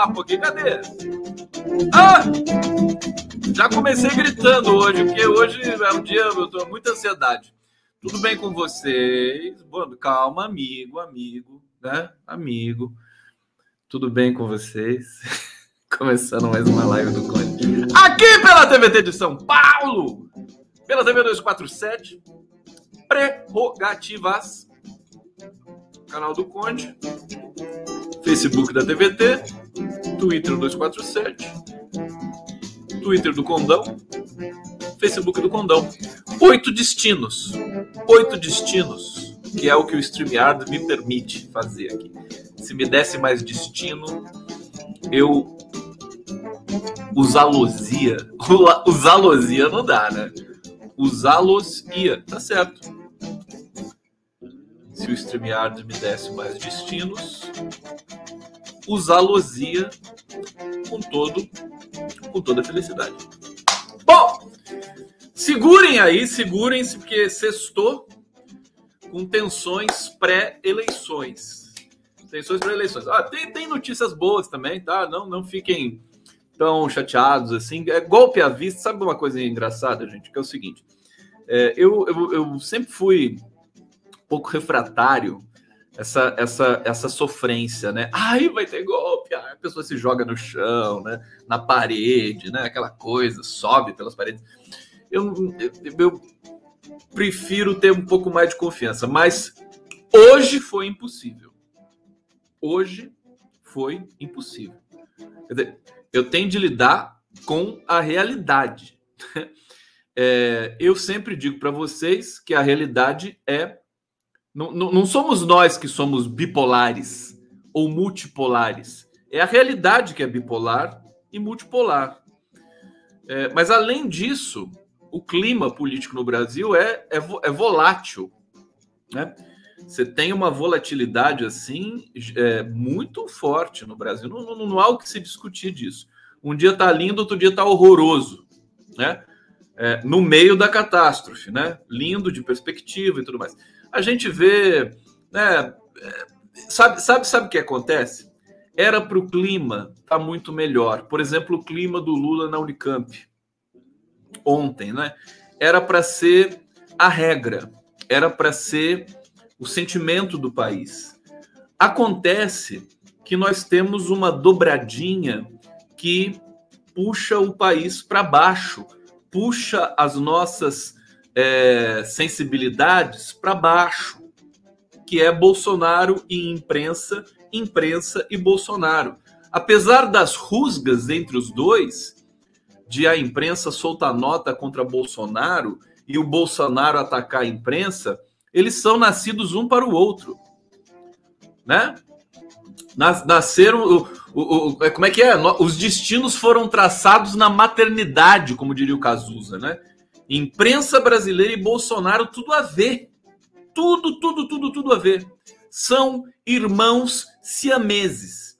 o bate-papo aqui? Cadê? Ah! Já comecei gritando hoje, porque hoje é um dia, eu tô com muita ansiedade. Tudo bem com vocês? Bom, calma, amigo, amigo, né? Amigo. Tudo bem com vocês? Começando mais uma live do Conde. Aqui pela TVT de São Paulo, pela TV 247, Prerrogativas, canal do Conde, Facebook da TVT, Twitter 247, Twitter do Condão, Facebook do Condão. Oito destinos. Oito destinos, que é o que o StreamYard me permite fazer aqui. Se me desse mais destino, eu usalosia. Usalosia não dá, né? Usalosia, tá certo. Se o StreamYard me desse mais destinos, usalosia com todo com toda felicidade. Bom, segurem aí, segurem-se porque sextou com tensões pré-eleições. Tensões pré-eleições. Ah, tem, tem notícias boas também, tá? Não, não fiquem tão chateados assim. É golpe à vista. Sabe uma coisa engraçada, gente? Que é o seguinte: é, eu, eu, eu sempre fui um pouco refratário essa, essa, essa sofrência, né? Ai, vai ter golpe, a pessoa se joga no chão, né? Na parede, né? Aquela coisa, sobe pelas paredes. Eu, eu, eu prefiro ter um pouco mais de confiança, mas hoje foi impossível. Hoje foi impossível. Dizer, eu tenho de lidar com a realidade. É, eu sempre digo para vocês que a realidade é. Não, não, não somos nós que somos bipolares ou multipolares. É a realidade que é bipolar e multipolar. É, mas, além disso, o clima político no Brasil é, é, é volátil. Né? Você tem uma volatilidade assim é, muito forte no Brasil. Não, não, não há o que se discutir disso. Um dia está lindo, outro dia está horroroso, né? É, no meio da catástrofe, né? Lindo de perspectiva e tudo mais. A gente vê, né? É, sabe, sabe, sabe o que acontece? Era para o clima estar tá muito melhor. Por exemplo, o clima do Lula na Unicamp ontem, né? Era para ser a regra, era para ser o sentimento do país. Acontece que nós temos uma dobradinha que puxa o país para baixo, puxa as nossas é, sensibilidades para baixo, que é Bolsonaro e imprensa, imprensa e Bolsonaro. Apesar das rusgas entre os dois, de a imprensa soltar nota contra Bolsonaro e o Bolsonaro atacar a imprensa, eles são nascidos um para o outro, né? Nasceram, o, o, como é que é? Os destinos foram traçados na maternidade, como diria o Cazuza, né? Imprensa brasileira e Bolsonaro, tudo a ver. Tudo, tudo, tudo, tudo a ver. São irmãos siameses.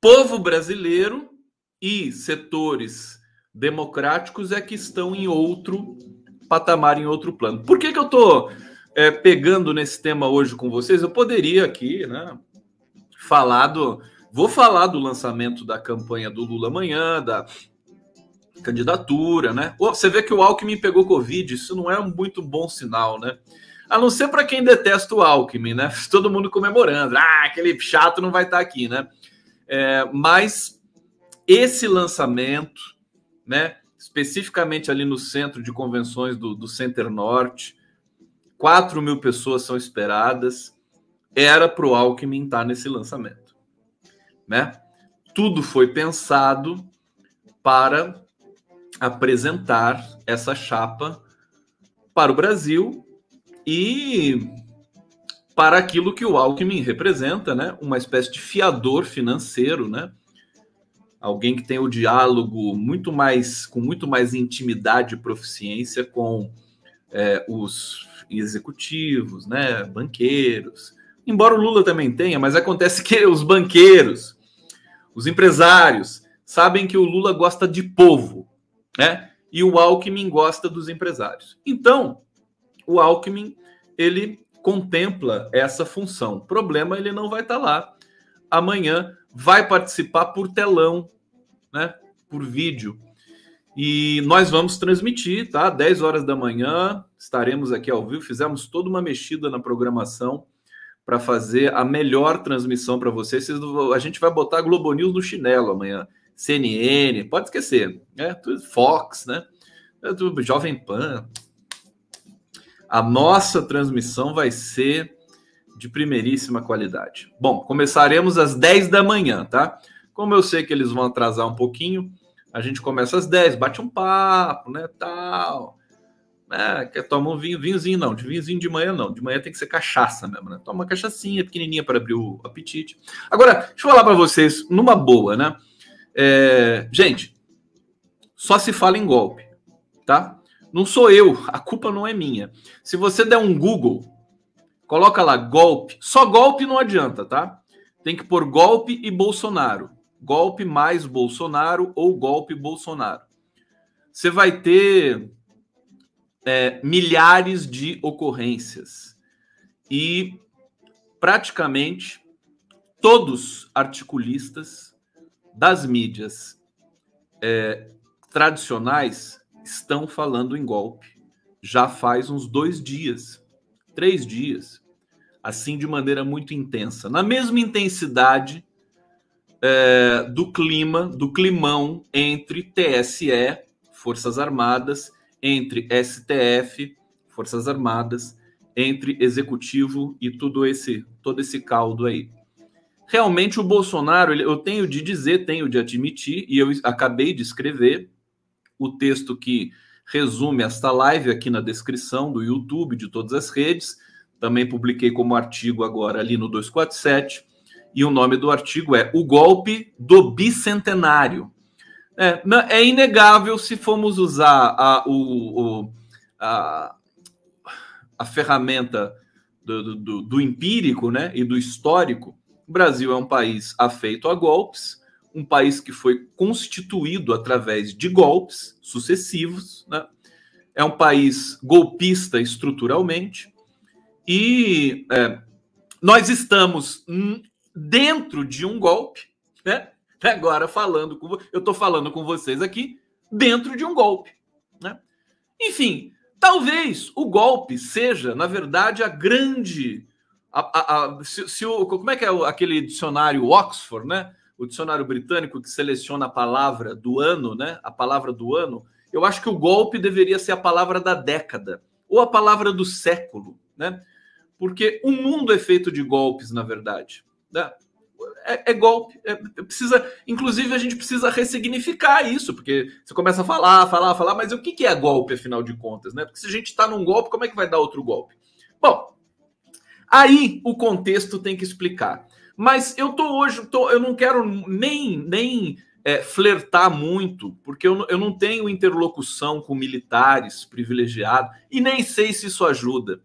Povo brasileiro e setores democráticos é que estão em outro patamar, em outro plano. Por que, que eu estou é, pegando nesse tema hoje com vocês? Eu poderia aqui, né, falar do. Vou falar do lançamento da campanha do Lula amanhã, da candidatura, né? Você vê que o Alckmin pegou Covid, isso não é um muito bom sinal, né? A não ser para quem detesta o Alckmin, né? Todo mundo comemorando. Ah, aquele chato não vai estar tá aqui, né? É, mas esse lançamento, né? Especificamente ali no centro de convenções do, do Center Norte, 4 mil pessoas são esperadas era para o Alckmin estar nesse lançamento. Né? Tudo foi pensado para apresentar essa chapa para o Brasil e para aquilo que o Alckmin representa, né? Uma espécie de fiador financeiro, né? Alguém que tem o diálogo muito mais com muito mais intimidade e proficiência com é, os executivos, né? Banqueiros, embora o Lula também tenha, mas acontece que os banqueiros, os empresários, sabem que o Lula gosta de povo. né? E o Alckmin gosta dos empresários. Então, o Alckmin ele contempla essa função. Problema ele não vai estar lá amanhã, vai participar por telão, né? Por vídeo. E nós vamos transmitir, tá? 10 horas da manhã, estaremos aqui ao vivo. Fizemos toda uma mexida na programação para fazer a melhor transmissão para vocês. A gente vai botar Globo News no chinelo amanhã. CNN, pode esquecer, né? Fox, né? Jovem Pan. A nossa transmissão vai ser de primeiríssima qualidade. Bom, começaremos às 10 da manhã, tá? Como eu sei que eles vão atrasar um pouquinho, a gente começa às 10, bate um papo, né, tal. É, quer tomar um vinho, vinhozinho não, de vinhozinho de manhã não, de manhã tem que ser cachaça mesmo, né? Toma uma cachaçinha pequenininha para abrir o apetite. Agora, deixa eu falar para vocês, numa boa, né? É, gente, só se fala em golpe, tá? Não sou eu, a culpa não é minha. Se você der um Google, coloca lá golpe, só golpe não adianta, tá? Tem que pôr golpe e Bolsonaro. Golpe mais Bolsonaro ou golpe Bolsonaro. Você vai ter é, milhares de ocorrências. E praticamente todos articulistas das mídias é, tradicionais estão falando em golpe já faz uns dois dias, três dias, assim de maneira muito intensa, na mesma intensidade é, do clima, do climão entre TSE, Forças Armadas, entre STF, Forças Armadas, entre executivo e tudo esse todo esse caldo aí. Realmente o Bolsonaro, eu tenho de dizer, tenho de admitir, e eu acabei de escrever o texto que resume esta live aqui na descrição do YouTube, de todas as redes. Também publiquei como artigo agora ali no 247. E o nome do artigo é O Golpe do Bicentenário. É, é inegável se formos usar a, o, o, a, a ferramenta do, do, do, empírico né, e do histórico. O Brasil é um país afeito a golpes, um país que foi constituído através de golpes sucessivos, né? é um país golpista estruturalmente, e é, nós estamos dentro de um golpe, né? Agora falando com eu estou falando com vocês aqui dentro de um golpe, né? Enfim, talvez o golpe seja, na verdade, a grande a, a, a, se, se o, como é que é aquele dicionário Oxford, né? O dicionário britânico que seleciona a palavra do ano, né? A palavra do ano. Eu acho que o golpe deveria ser a palavra da década ou a palavra do século, né? Porque o mundo é feito de golpes, na verdade. Né? É, é golpe. É, precisa, inclusive, a gente precisa ressignificar isso, porque você começa a falar, falar, falar, mas o que, que é golpe, afinal de contas, né? Porque se a gente está num golpe, como é que vai dar outro golpe? Bom, aí o contexto tem que explicar. Mas eu tô hoje, tô, eu não quero nem, nem é, flertar muito, porque eu, eu não tenho interlocução com militares privilegiados e nem sei se isso ajuda.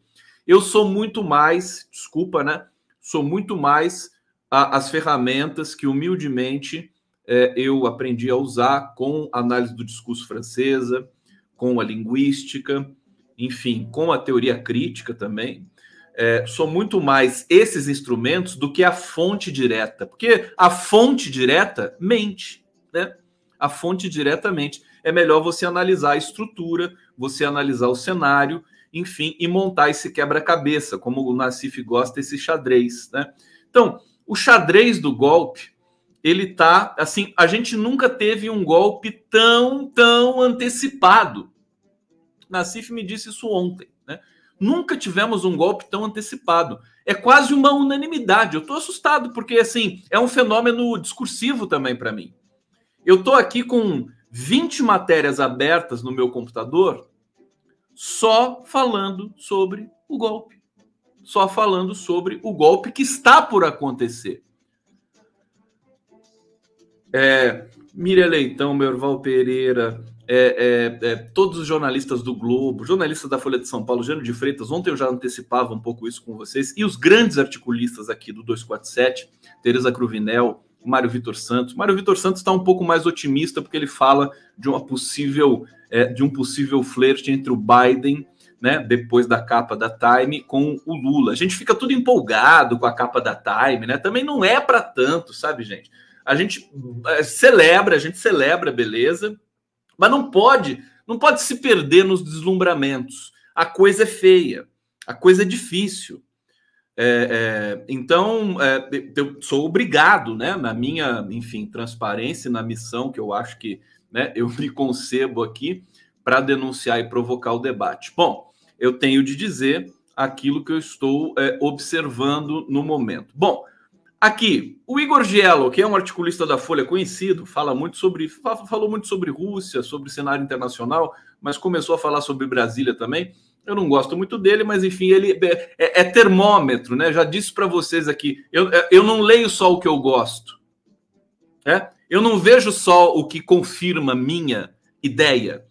Eu sou muito mais, desculpa, né? Sou muito mais a, as ferramentas que humildemente é, eu aprendi a usar com análise do discurso francesa, com a linguística, enfim, com a teoria crítica também. É, são muito mais esses instrumentos do que a fonte direta, porque a fonte direta mente, né? A fonte diretamente. É melhor você analisar a estrutura, você analisar o cenário, enfim, e montar esse quebra-cabeça, como o Nassif gosta, esse xadrez, né? Então, o xadrez do golpe, ele tá assim, a gente nunca teve um golpe tão, tão antecipado. Nassif me disse isso ontem, né? Nunca tivemos um golpe tão antecipado. É quase uma unanimidade. Eu estou assustado porque assim, é um fenômeno discursivo também para mim. Eu estou aqui com 20 matérias abertas no meu computador só falando sobre o golpe só falando sobre o golpe que está por acontecer. É, Miriam Leitão, Merval Pereira, é, é, é, todos os jornalistas do Globo, jornalistas da Folha de São Paulo, Jânio de Freitas, ontem eu já antecipava um pouco isso com vocês, e os grandes articulistas aqui do 247, Tereza Cruvinel, Mário Vitor Santos. Mário Vitor Santos está um pouco mais otimista porque ele fala de uma possível é, de um possível flerte entre o Biden, né, depois da capa da Time, com o Lula. A gente fica tudo empolgado com a capa da Time, né? Também não é para tanto, sabe, gente? A gente é, celebra, a gente celebra, beleza, mas não pode, não pode se perder nos deslumbramentos. A coisa é feia, a coisa é difícil. É, é, então, é, eu sou obrigado, né, na minha, enfim, transparência, na missão que eu acho que né, eu me concebo aqui para denunciar e provocar o debate. Bom, eu tenho de dizer aquilo que eu estou é, observando no momento. Bom, aqui, o Igor Giello, que é um articulista da Folha conhecido, fala muito sobre, falou muito sobre Rússia, sobre cenário internacional, mas começou a falar sobre Brasília também. Eu não gosto muito dele, mas enfim, ele é, é, é termômetro, né? Já disse para vocês aqui, eu, é, eu não leio só o que eu gosto. É? Eu não vejo só o que confirma minha ideia.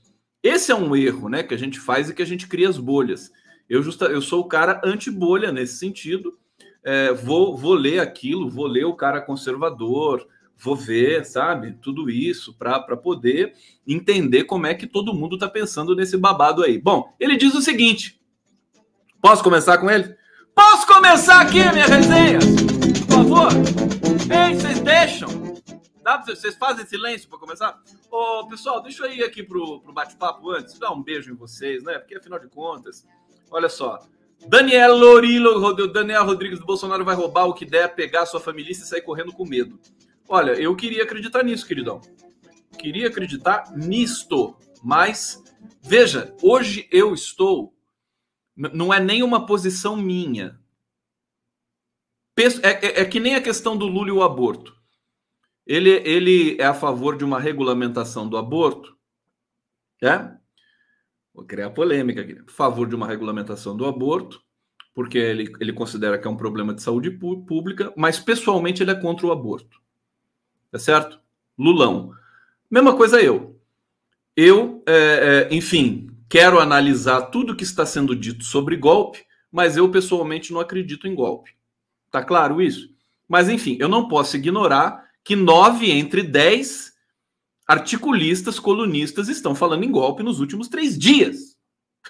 Esse é um erro, né, que a gente faz e que a gente cria as bolhas. Eu, justa, eu sou o cara anti-bolha nesse sentido. É, vou, vou ler aquilo, vou ler o cara conservador, vou ver, sabe, tudo isso para poder entender como é que todo mundo está pensando nesse babado aí. Bom, ele diz o seguinte: posso começar com ele? Posso começar aqui a minha resenha? Por favor? Ei, vocês deixam? Dá pra vocês fazem silêncio para começar? Ô, pessoal, deixa eu ir aqui pro, pro bate-papo antes, dar um beijo em vocês, né? Porque afinal de contas, olha só. Daniel Lorilo, Daniel Rodrigues do Bolsonaro vai roubar o que der, pegar sua família e sair correndo com medo. Olha, eu queria acreditar nisso, queridão. Queria acreditar nisto, mas veja, hoje eu estou. Não é nem uma posição minha. É, é, é que nem a questão do Lula e o aborto. Ele, ele é a favor de uma regulamentação do aborto, é? Vou criar polêmica aqui. A favor de uma regulamentação do aborto, porque ele, ele considera que é um problema de saúde pública, mas pessoalmente ele é contra o aborto. Tá certo? Lulão. Mesma coisa eu. Eu, é, é, enfim, quero analisar tudo que está sendo dito sobre golpe, mas eu pessoalmente não acredito em golpe. Tá claro isso? Mas enfim, eu não posso ignorar que nove entre dez articulistas, colunistas estão falando em golpe nos últimos três dias.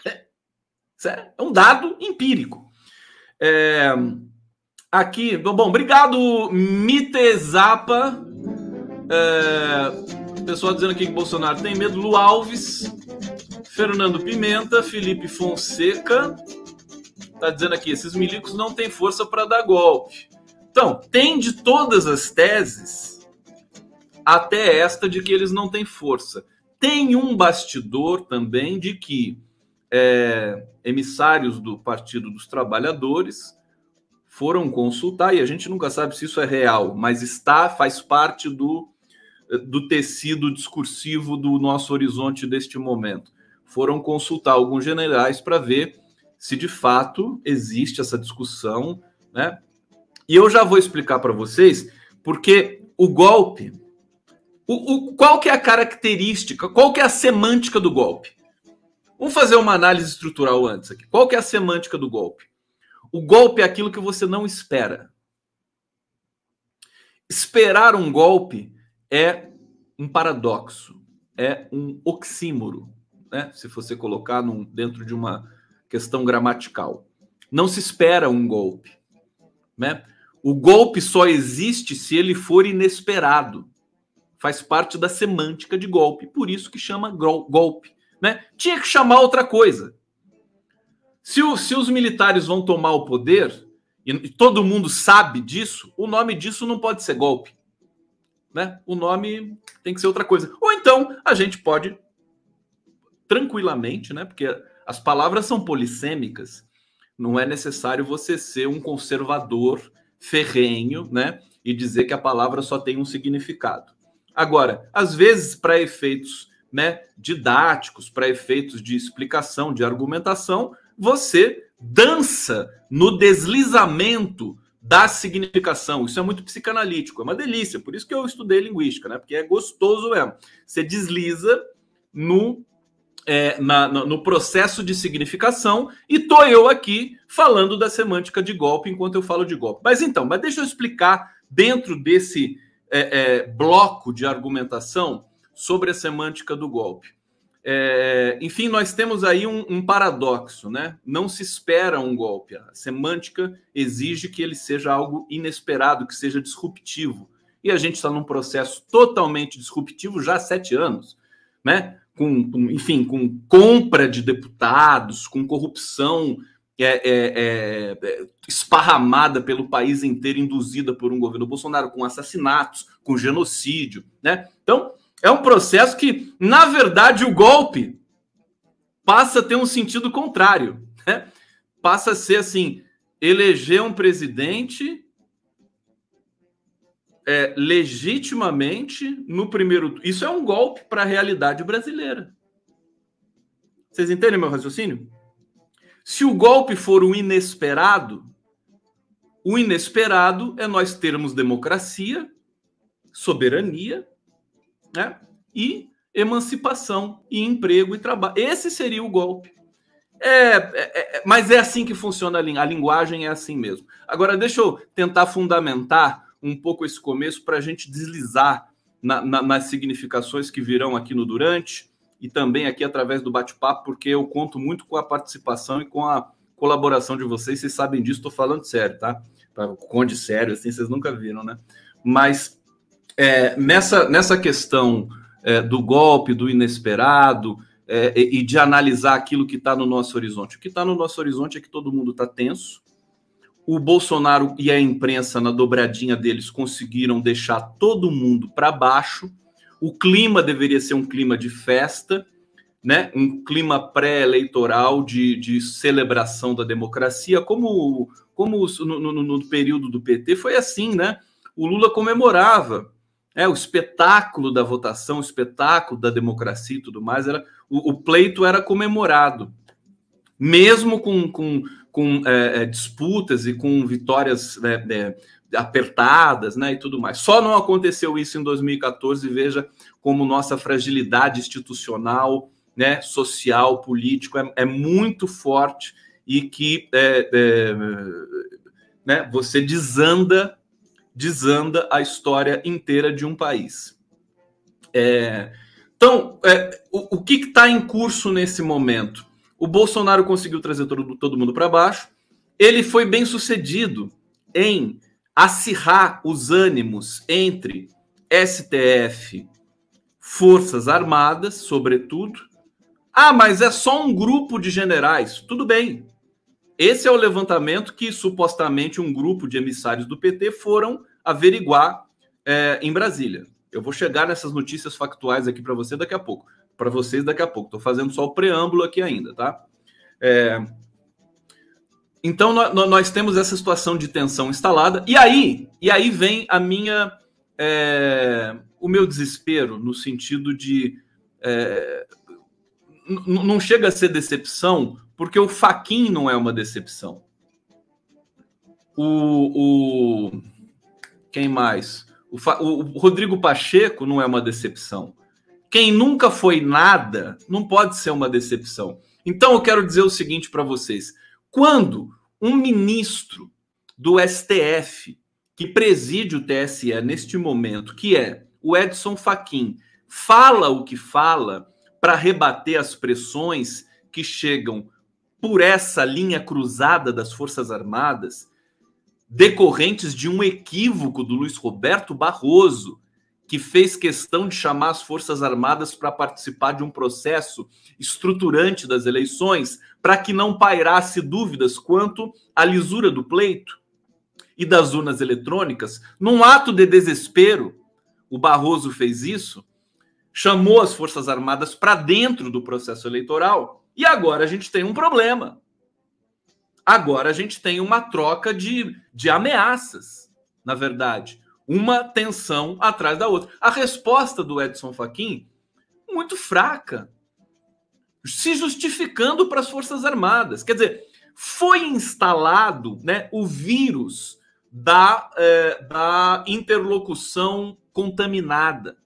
Isso é um dado empírico. É, aqui, bom, obrigado, Mitezapa. É, pessoal dizendo aqui que Bolsonaro tem medo. Lu Alves, Fernando Pimenta, Felipe Fonseca. Tá dizendo aqui, esses milicos não têm força para dar golpe. Então, tem de todas as teses, até esta de que eles não têm força. Tem um bastidor também de que é, emissários do Partido dos Trabalhadores foram consultar, e a gente nunca sabe se isso é real, mas está, faz parte do, do tecido discursivo do nosso horizonte deste momento. Foram consultar alguns generais para ver se de fato existe essa discussão, né? E eu já vou explicar para vocês porque o golpe, o, o, qual que é a característica, qual que é a semântica do golpe? Vamos fazer uma análise estrutural antes aqui. Qual que é a semântica do golpe? O golpe é aquilo que você não espera. Esperar um golpe é um paradoxo, é um oxímoro, né? Se você colocar num, dentro de uma questão gramatical. Não se espera um golpe, né? O golpe só existe se ele for inesperado. Faz parte da semântica de golpe, por isso que chama golpe. Né? Tinha que chamar outra coisa. Se, o, se os militares vão tomar o poder, e todo mundo sabe disso, o nome disso não pode ser golpe. Né? O nome tem que ser outra coisa. Ou então a gente pode tranquilamente, né? Porque as palavras são polissêmicas. Não é necessário você ser um conservador ferrenho, né? E dizer que a palavra só tem um significado. Agora, às vezes, para efeitos né, didáticos, para efeitos de explicação, de argumentação, você dança no deslizamento da significação. Isso é muito psicanalítico, é uma delícia. Por isso que eu estudei linguística, né? Porque é gostoso mesmo. Você desliza no é, na, no processo de significação e tô eu aqui falando da semântica de golpe enquanto eu falo de golpe. Mas então, mas deixa eu explicar dentro desse é, é, bloco de argumentação sobre a semântica do golpe. É, enfim, nós temos aí um, um, paradoxo, né? Não se espera um golpe. A semântica exige que ele seja algo inesperado, que seja disruptivo. E a gente está num processo totalmente disruptivo já há sete anos, né? Com, com enfim, com compra de deputados, com corrupção é, é, é, esparramada pelo país inteiro, induzida por um governo Bolsonaro, com assassinatos, com genocídio, né? Então, é um processo que, na verdade, o golpe passa a ter um sentido contrário. Né? Passa a ser assim: eleger um presidente é, legitimamente no primeiro. Isso é um golpe para a realidade brasileira. Vocês entendem meu raciocínio? Se o golpe for o inesperado, o inesperado é nós termos democracia, soberania né? E emancipação e emprego e trabalho. Esse seria o golpe. É, é, é, mas é assim que funciona a, a linguagem, é assim mesmo. Agora, deixa eu tentar fundamentar um pouco esse começo para a gente deslizar na, na, nas significações que virão aqui no Durante e também aqui através do bate-papo, porque eu conto muito com a participação e com a colaboração de vocês. Vocês sabem disso, estou falando sério, tá? Conde sério, assim, vocês nunca viram, né? Mas é, nessa, nessa questão é, do golpe, do inesperado, é, e de analisar aquilo que está no nosso horizonte. O que está no nosso horizonte é que todo mundo está tenso. O Bolsonaro e a imprensa, na dobradinha deles, conseguiram deixar todo mundo para baixo. O clima deveria ser um clima de festa, né? um clima pré-eleitoral de, de celebração da democracia, como, como no, no, no período do PT foi assim, né? O Lula comemorava é, o espetáculo da votação, o espetáculo da democracia e tudo mais, era, o, o pleito era comemorado, mesmo com, com, com é, é disputas e com vitórias né, é, apertadas né, e tudo mais. Só não aconteceu isso em 2014, veja como nossa fragilidade institucional, né, social, político é, é muito forte e que é, é, né, você desanda desanda a história inteira de um país. É, então, é, o, o, que está em curso nesse momento? O Bolsonaro conseguiu trazer todo, todo mundo para baixo. Ele foi bem sucedido em acirrar os ânimos entre STF, Forças Armadas, sobretudo. Ah, mas é só um grupo de generais. Tudo bem. Esse é o levantamento que supostamente um grupo de emissários do PT foram averiguar é, em Brasília. Eu vou chegar nessas notícias factuais aqui para você daqui a pouco. Para vocês daqui a pouco. Estou fazendo só o preâmbulo aqui ainda, tá? É... Então nós temos essa situação de tensão instalada. E aí, e aí vem a minha, é... o meu desespero no sentido de é... não chega a ser decepção, porque o Faquin não é uma decepção. O, o, quem mais? O, o Rodrigo Pacheco não é uma decepção. Quem nunca foi nada não pode ser uma decepção. Então eu quero dizer o seguinte para vocês: quando um ministro do STF que preside o TSE neste momento, que é o Edson Fachin, fala o que fala para rebater as pressões que chegam por essa linha cruzada das Forças Armadas, decorrentes de um equívoco do Luiz Roberto Barroso, que fez questão de chamar as Forças Armadas para participar de um processo estruturante das eleições, para que não pairasse dúvidas quanto à lisura do pleito e das urnas eletrônicas. Num ato de desespero, o Barroso fez isso, chamou as Forças Armadas para dentro do processo eleitoral, e agora a gente tem um problema. Agora a gente tem uma troca de, de ameaças, na verdade. Uma tensão atrás da outra. A resposta do Edson Fachin, muito fraca. Se justificando para as Forças Armadas. Quer dizer, foi instalado né, o vírus da, é, da interlocução contaminada.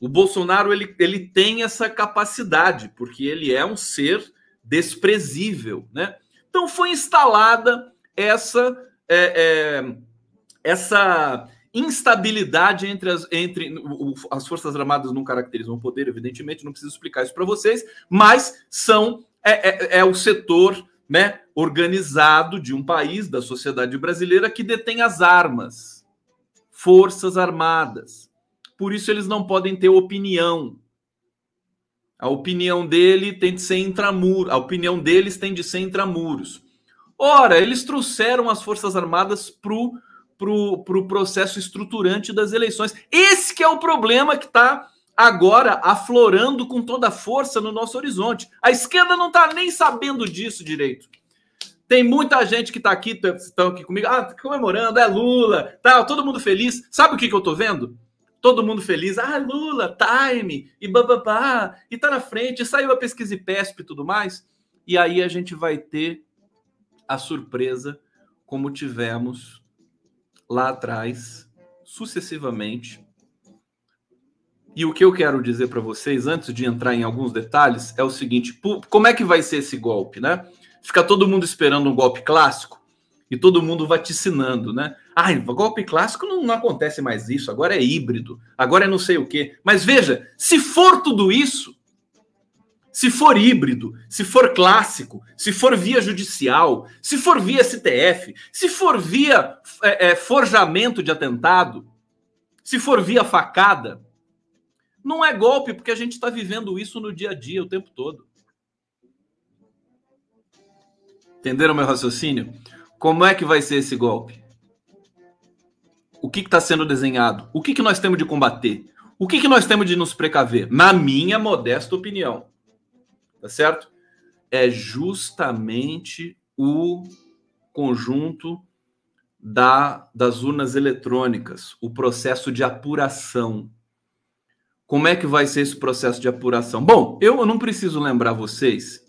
O Bolsonaro ele, ele tem essa capacidade, porque ele é um ser desprezível, né? Então foi instalada essa é, é, essa instabilidade entre as, entre as Forças Armadas não caracterizam o poder, evidentemente, não preciso explicar isso para vocês, mas são é, é, é, o setor né, organizado de um país, da sociedade brasileira, que detém as armas, Forças Armadas. Por isso eles não podem ter opinião. A opinião dele tem de ser intramuros, a opinião deles tem de ser intramuros. Ora, eles trouxeram as Forças Armadas para o pro, pro processo estruturante das eleições. Esse que é o problema que está agora aflorando com toda a força no nosso horizonte. A esquerda não está nem sabendo disso direito. Tem muita gente que está aqui, estão aqui comigo, ah, comemorando, é Lula, tal, todo mundo feliz. Sabe o que, que eu estou vendo? Todo mundo feliz, ah, Lula, time, e bababá, e tá na frente, saiu a pesquisa IPESP e tudo mais. E aí a gente vai ter a surpresa, como tivemos lá atrás, sucessivamente. E o que eu quero dizer para vocês, antes de entrar em alguns detalhes, é o seguinte: como é que vai ser esse golpe, né? Fica todo mundo esperando um golpe clássico e todo mundo vaticinando, né? Ah, golpe clássico não, não acontece mais isso, agora é híbrido, agora é não sei o quê. Mas veja, se for tudo isso, se for híbrido, se for clássico, se for via judicial, se for via STF, se for via é, é, forjamento de atentado, se for via facada, não é golpe, porque a gente está vivendo isso no dia a dia o tempo todo. Entenderam meu raciocínio? Como é que vai ser esse golpe? O que está sendo desenhado? O que, que nós temos de combater? O que, que nós temos de nos precaver? Na minha modesta opinião tá certo? É justamente o conjunto da, das urnas eletrônicas, o processo de apuração. Como é que vai ser esse processo de apuração? Bom, eu não preciso lembrar vocês.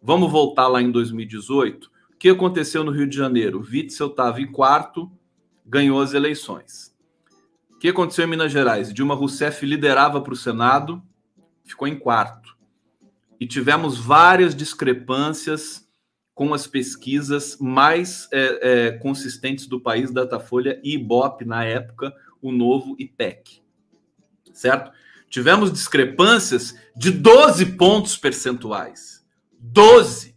Vamos voltar lá em 2018. O que aconteceu no Rio de Janeiro? Witzel estava em quarto, ganhou as eleições. O que aconteceu em Minas Gerais? Dilma Rousseff liderava para o Senado, ficou em quarto e tivemos várias discrepâncias com as pesquisas mais é, é, consistentes do país, Datafolha e Ibope, na época, o novo IPEC. Certo? Tivemos discrepâncias de 12 pontos percentuais. 12!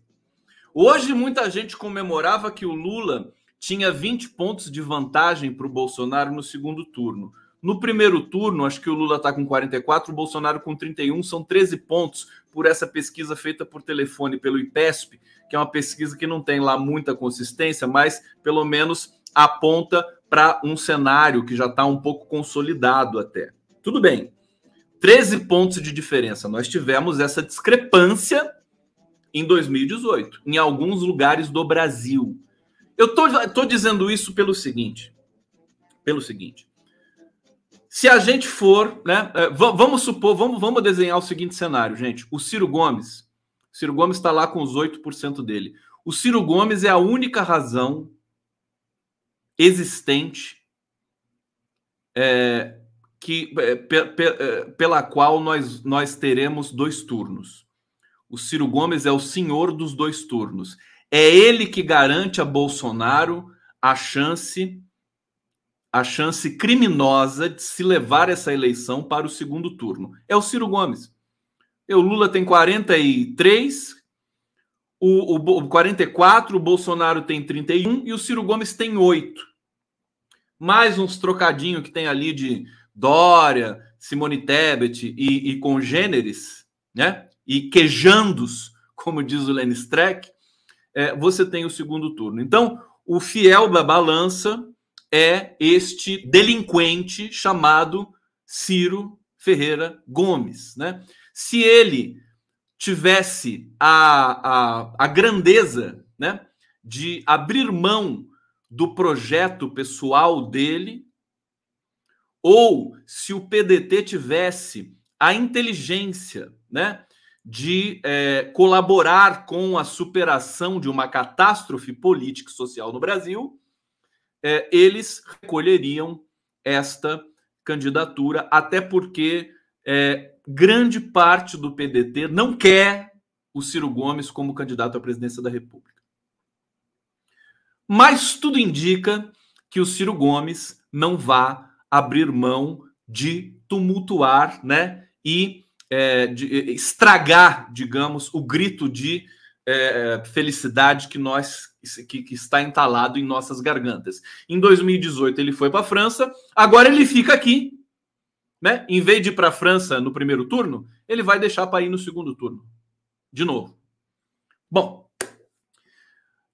Hoje, muita gente comemorava que o Lula tinha 20 pontos de vantagem para o Bolsonaro no segundo turno. No primeiro turno, acho que o Lula está com 44, o Bolsonaro com 31, são 13 pontos por essa pesquisa feita por telefone pelo IPESP, que é uma pesquisa que não tem lá muita consistência, mas pelo menos aponta para um cenário que já está um pouco consolidado até. Tudo bem. 13 pontos de diferença. Nós tivemos essa discrepância em 2018, em alguns lugares do Brasil. Eu estou dizendo isso pelo seguinte: pelo seguinte se a gente for, né? É, vamos supor, vamos, vamos desenhar o seguinte cenário, gente. O Ciro Gomes, o Ciro Gomes está lá com os 8% dele. O Ciro Gomes é a única razão existente é, que, é, é, pela qual nós, nós teremos dois turnos. O Ciro Gomes é o senhor dos dois turnos. É ele que garante a Bolsonaro a chance a chance criminosa de se levar essa eleição para o segundo turno. É o Ciro Gomes. O Lula tem 43, o, o, o 44, o Bolsonaro tem 31 e o Ciro Gomes tem 8. Mais uns trocadinhos que tem ali de Dória, Simone Tebet e, e congêneres, né? E quejandos, como diz o Lenny Streck, é, você tem o segundo turno. Então, o fiel da balança é este delinquente chamado Ciro Ferreira Gomes. Né? Se ele tivesse a, a, a grandeza né, de abrir mão do projeto pessoal dele, ou se o PDT tivesse a inteligência né, de é, colaborar com a superação de uma catástrofe política e social no Brasil, é, eles recolheriam esta candidatura, até porque é, grande parte do PDT não quer o Ciro Gomes como candidato à presidência da República. Mas tudo indica que o Ciro Gomes não vá abrir mão de tumultuar, né? E é, de estragar, digamos, o grito de é, felicidade que nós que, que, está entalado em nossas gargantas. Em 2018 ele foi para a França, agora ele fica aqui, né? Em vez de ir para a França no primeiro turno, ele vai deixar para ir no segundo turno, de novo. Bom,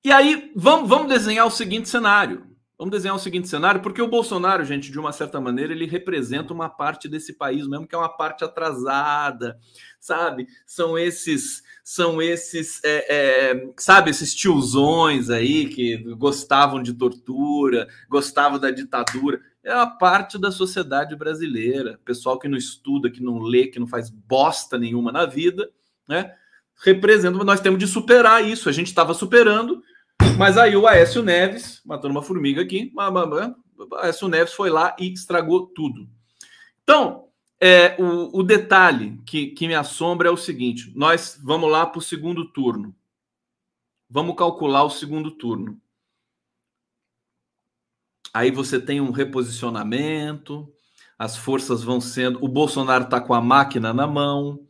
e aí vamos, vamos desenhar o seguinte cenário. Vamos desenhar o seguinte cenário, porque o Bolsonaro, gente, de uma certa maneira, ele representa uma parte desse país mesmo, que é uma parte atrasada, sabe? São esses, são esses, é, é, sabe, esses tiozões aí que gostavam de tortura, gostavam da ditadura. É uma parte da sociedade brasileira, pessoal que não estuda, que não lê, que não faz bosta nenhuma na vida, né? Representa, nós temos de superar isso. A gente estava superando, mas aí o Aécio Neves, matando uma formiga aqui, o Aécio Neves foi lá e estragou tudo. Então, é, o, o detalhe que, que me assombra é o seguinte: nós vamos lá para o segundo turno. Vamos calcular o segundo turno. Aí você tem um reposicionamento, as forças vão sendo. O Bolsonaro está com a máquina na mão,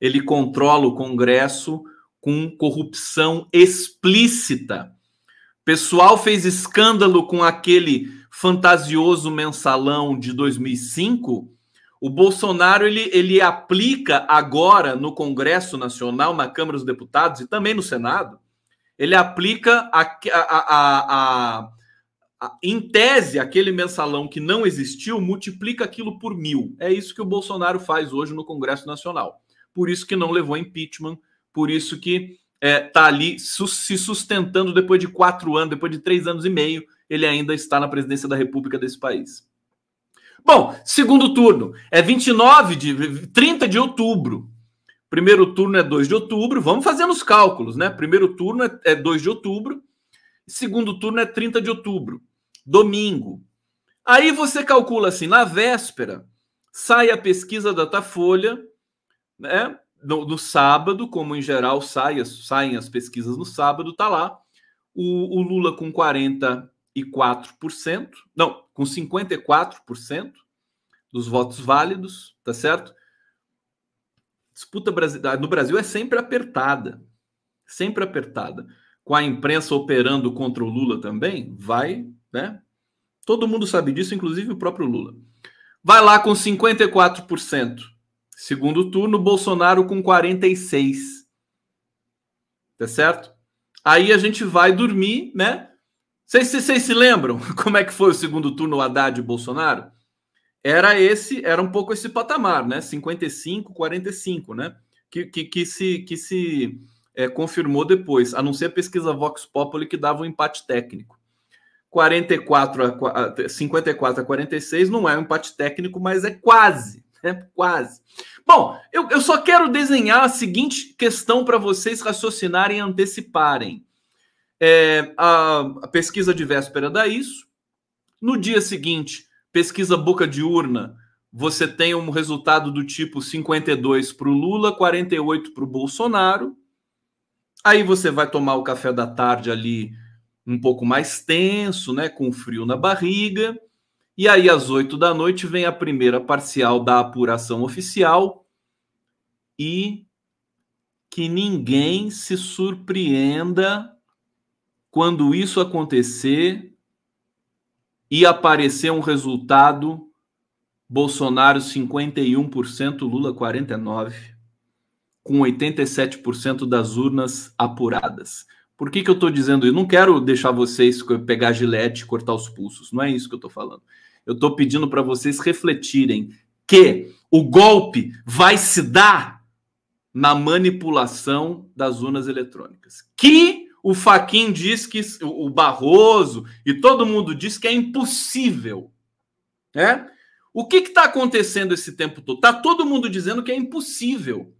ele controla o Congresso, com corrupção explícita. Pessoal fez escândalo com aquele fantasioso mensalão de 2005. O Bolsonaro ele, ele aplica agora no Congresso Nacional, na Câmara dos Deputados e também no Senado, ele aplica a, a, a, a, em tese aquele mensalão que não existiu, multiplica aquilo por mil. É isso que o Bolsonaro faz hoje no Congresso Nacional. Por isso que não levou impeachment por isso que está é, tá ali se sustentando depois de quatro anos, depois de três anos e meio, ele ainda está na presidência da República desse país. Bom, segundo turno é 29 de 30 de outubro. Primeiro turno é 2 de outubro. Vamos fazendo os cálculos, né? Primeiro turno é, é 2 de outubro. Segundo turno é 30 de outubro. Domingo. Aí você calcula assim, na véspera, sai a pesquisa da Datafolha, né? No, no, sábado, como em geral sai, saem as pesquisas no sábado, tá lá o, o Lula com 44%, não, com 54% dos votos válidos, tá certo? Disputa no Brasil é sempre apertada, sempre apertada. Com a imprensa operando contra o Lula também, vai, né? Todo mundo sabe disso, inclusive o próprio Lula. Vai lá com 54%. Segundo turno, Bolsonaro com 46. Tá certo? Aí a gente vai dormir, né? Vocês, se lembram como é que foi o segundo turno, Haddad e Bolsonaro? Era esse, era um pouco esse patamar, né? 55, 45, né? Que, que, que se, que se é, confirmou depois, a não ser a pesquisa Vox Populi que dava um empate técnico. 44 a, 54 a 46 não é um empate técnico, mas é quase. É quase. Bom, eu, eu só quero desenhar a seguinte questão para vocês raciocinarem e anteciparem. É, a, a, pesquisa de véspera dá isso. No dia seguinte, pesquisa boca de urna, você tem um resultado do tipo 52 para o Lula, 48 para o Bolsonaro. Aí você vai tomar o café da tarde ali um pouco mais tenso, né, com frio na barriga. E aí, às oito da noite, vem a primeira parcial da apuração oficial e que ninguém se surpreenda quando isso acontecer e aparecer um resultado Bolsonaro 51%, Lula 49%, com 87% das urnas apuradas. Por que, que eu estou dizendo isso? Não quero deixar vocês pegar gilete e cortar os pulsos, não é isso que eu estou falando. Eu estou pedindo para vocês refletirem que o golpe vai se dar na manipulação das urnas eletrônicas. Que o Faquin diz que o Barroso e todo mundo diz que é impossível. Né? O que está acontecendo esse tempo todo? Está todo mundo dizendo que é impossível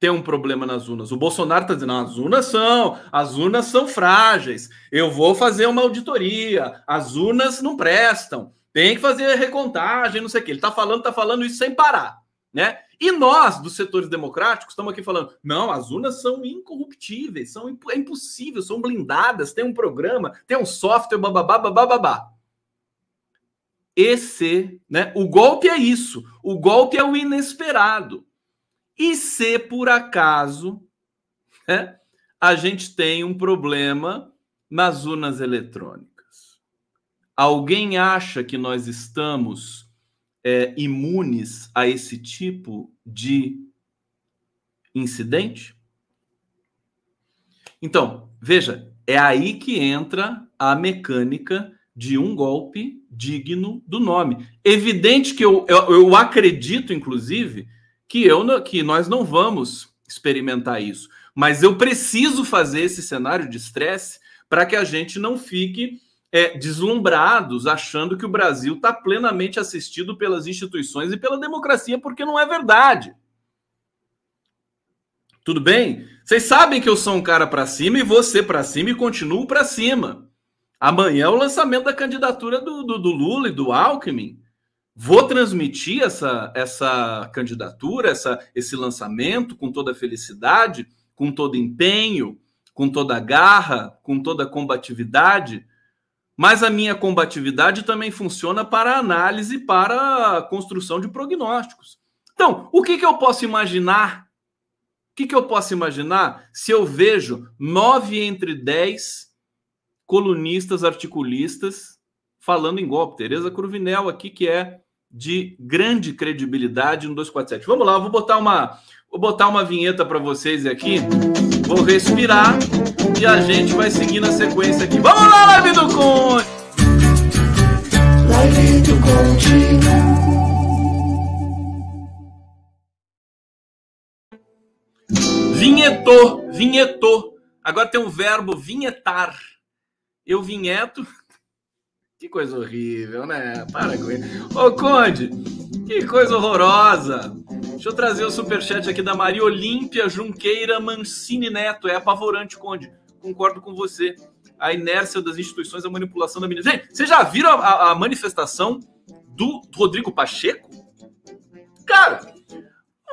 ter um problema nas urnas. O Bolsonaro está dizendo: as urnas são, as urnas são frágeis. Eu vou fazer uma auditoria. As urnas não prestam. Tem que fazer recontagem, não sei o que. Ele está falando, está falando isso sem parar, né? E nós, dos setores democráticos, estamos aqui falando: não, as urnas são incorruptíveis, são é impossível, são blindadas, tem um programa, tem um software, bababá, bababá. E se, né? O golpe é isso. O golpe é o inesperado. E se por acaso né, a gente tem um problema nas urnas eletrônicas? Alguém acha que nós estamos é, imunes a esse tipo de incidente? Então, veja, é aí que entra a mecânica de um golpe digno do nome. Evidente que eu, eu, eu acredito, inclusive, que, eu, que nós não vamos experimentar isso. Mas eu preciso fazer esse cenário de estresse para que a gente não fique é, deslumbrados, achando que o Brasil está plenamente assistido pelas instituições e pela democracia, porque não é verdade. Tudo bem? Vocês sabem que eu sou um cara para cima e você para cima e continuo para cima. Amanhã é o lançamento da candidatura do, do, do, Lula e do Alckmin. Vou transmitir essa, essa candidatura, essa, esse lançamento com toda felicidade, com todo empenho, com toda garra, com toda combatividade. Mas a minha combatividade também funciona para análise, para construção de prognósticos. Então, o que, que eu posso imaginar que, que eu posso imaginar se eu vejo nove entre dez colunistas, articulistas falando em golpe? Tereza Cruvinel aqui, que é de grande credibilidade no 247. Vamos lá, vou botar uma, vou botar uma vinheta para vocês aqui. Vou respirar e a gente vai seguir na sequência aqui. Vamos lá, live do Conde! Live do Conde. Vinhetou, vinhetou. Agora tem o verbo vinhetar. Eu vinheto. Que coisa horrível, né? Para com isso. Ô, Conde, que coisa horrorosa. Deixa eu trazer o superchat aqui da Maria Olímpia Junqueira Mancini Neto. É apavorante, Conde. Concordo com você. A inércia das instituições, a manipulação da menina. Gente, vocês já viram a, a manifestação do Rodrigo Pacheco? Cara,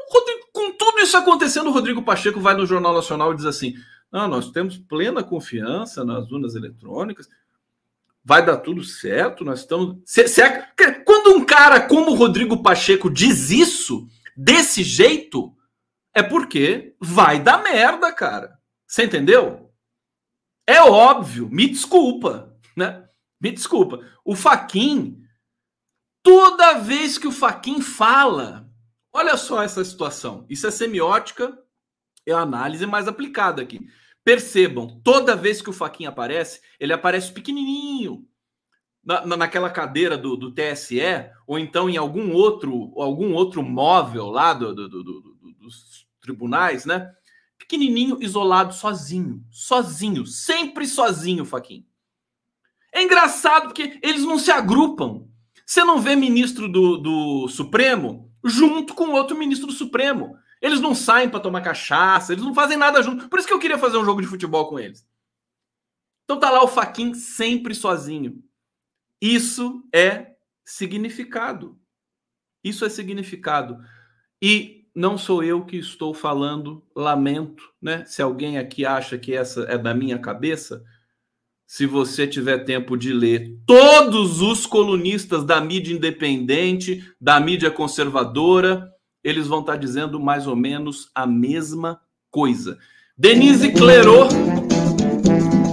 Rodrigo, com tudo isso acontecendo, o Rodrigo Pacheco vai no Jornal Nacional e diz assim: não, nós temos plena confiança nas urnas eletrônicas, vai dar tudo certo, nós estamos. Se, se é... Quando um cara como o Rodrigo Pacheco diz isso, desse jeito, é porque vai dar merda, cara. Você entendeu? É óbvio, me desculpa, né? Me desculpa. O Faquin, toda vez que o Faquin fala, Olha só essa situação. Isso é semiótica, é a análise mais aplicada aqui. Percebam, toda vez que o Faquinha aparece, ele aparece pequenininho. Na, naquela cadeira do, do, TSE, ou então em algum outro, algum outro móvel lá do, do, dos tribunais, né? Pequenininho, isolado, sozinho. Sozinho, sempre sozinho, Faquinha. É engraçado porque eles não se agrupam. Você não vê ministro do, do Supremo junto com outro ministro do Supremo. Eles não saem para tomar cachaça, eles não fazem nada junto. Por isso que eu queria fazer um jogo de futebol com eles. Então tá lá o Faquin sempre sozinho. Isso é significado. Isso é significado. E não sou eu que estou falando, lamento, né? Se alguém aqui acha que essa é da minha cabeça, se você tiver tempo de ler todos os colunistas da mídia independente, da mídia conservadora, eles vão estar dizendo mais ou menos a mesma coisa. Denise Clerô.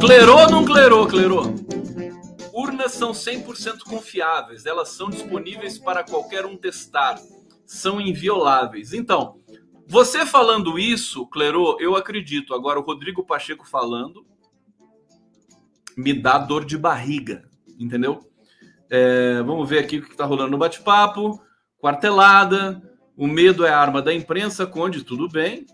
Clerô ou não clerô, clerô? Urnas são 100% confiáveis, elas são disponíveis para qualquer um testar, são invioláveis. Então, você falando isso, Clerô, eu acredito. Agora, o Rodrigo Pacheco falando, me dá dor de barriga, entendeu? É, vamos ver aqui o que está rolando no bate-papo. Quartelada, o medo é a arma da imprensa, Conde, tudo bem.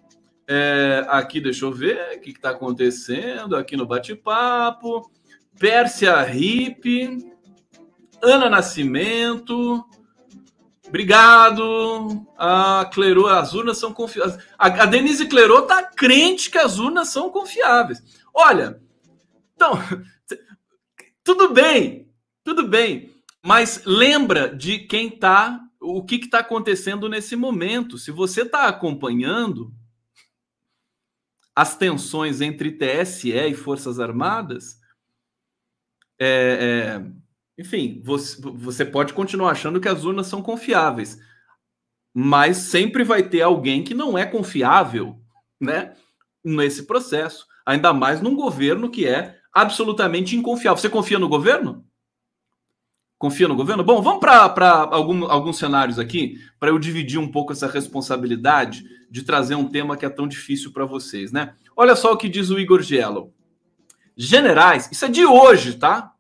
É, aqui, deixa eu ver o que está acontecendo aqui no bate-papo. Pérsia Hip, Ana Nascimento, obrigado. A Clerô, as urnas são confiáveis. A, Denise Clerô tá crente que as urnas são confiáveis. Olha, então, tudo bem, tudo bem, mas lembra de quem está, o que está acontecendo nesse momento. Se você está acompanhando as tensões entre TSE e Forças Armadas, é, é, enfim, você, você pode continuar achando que as urnas são confiáveis, mas sempre vai ter alguém que não é confiável, né? Nesse processo, ainda mais num governo que é absolutamente inconfiável. Você confia no governo? Confia no governo? Bom, vamos para algum, alguns cenários aqui, para eu dividir um pouco essa responsabilidade de trazer um tema que é tão difícil para vocês, né? Olha só o que diz o Igor Gielo. Generais, isso é de hoje, tá?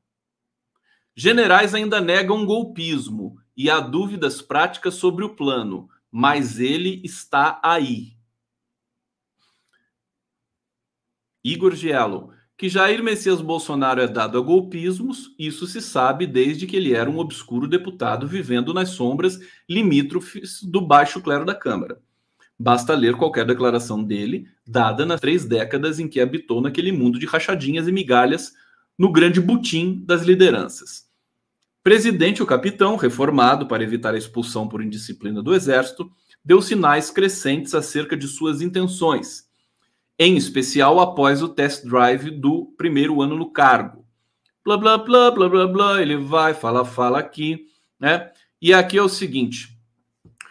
Generais ainda negam golpismo e há dúvidas práticas sobre o plano, mas ele está aí. Igor Gielo, que Jair Messias Bolsonaro é dado a golpismos, isso se sabe desde que ele era um obscuro deputado vivendo nas sombras limítrofes do baixo clero da Câmara. Basta ler qualquer declaração dele, dada nas três décadas em que habitou naquele mundo de rachadinhas e migalhas no grande butim das lideranças. Presidente, o capitão, reformado para evitar a expulsão por indisciplina do exército, deu sinais crescentes acerca de suas intenções, em especial após o test drive do primeiro ano no cargo. Blá, blá, blá, blá, blá, blá, ele vai, fala, fala aqui, né? E aqui é o seguinte: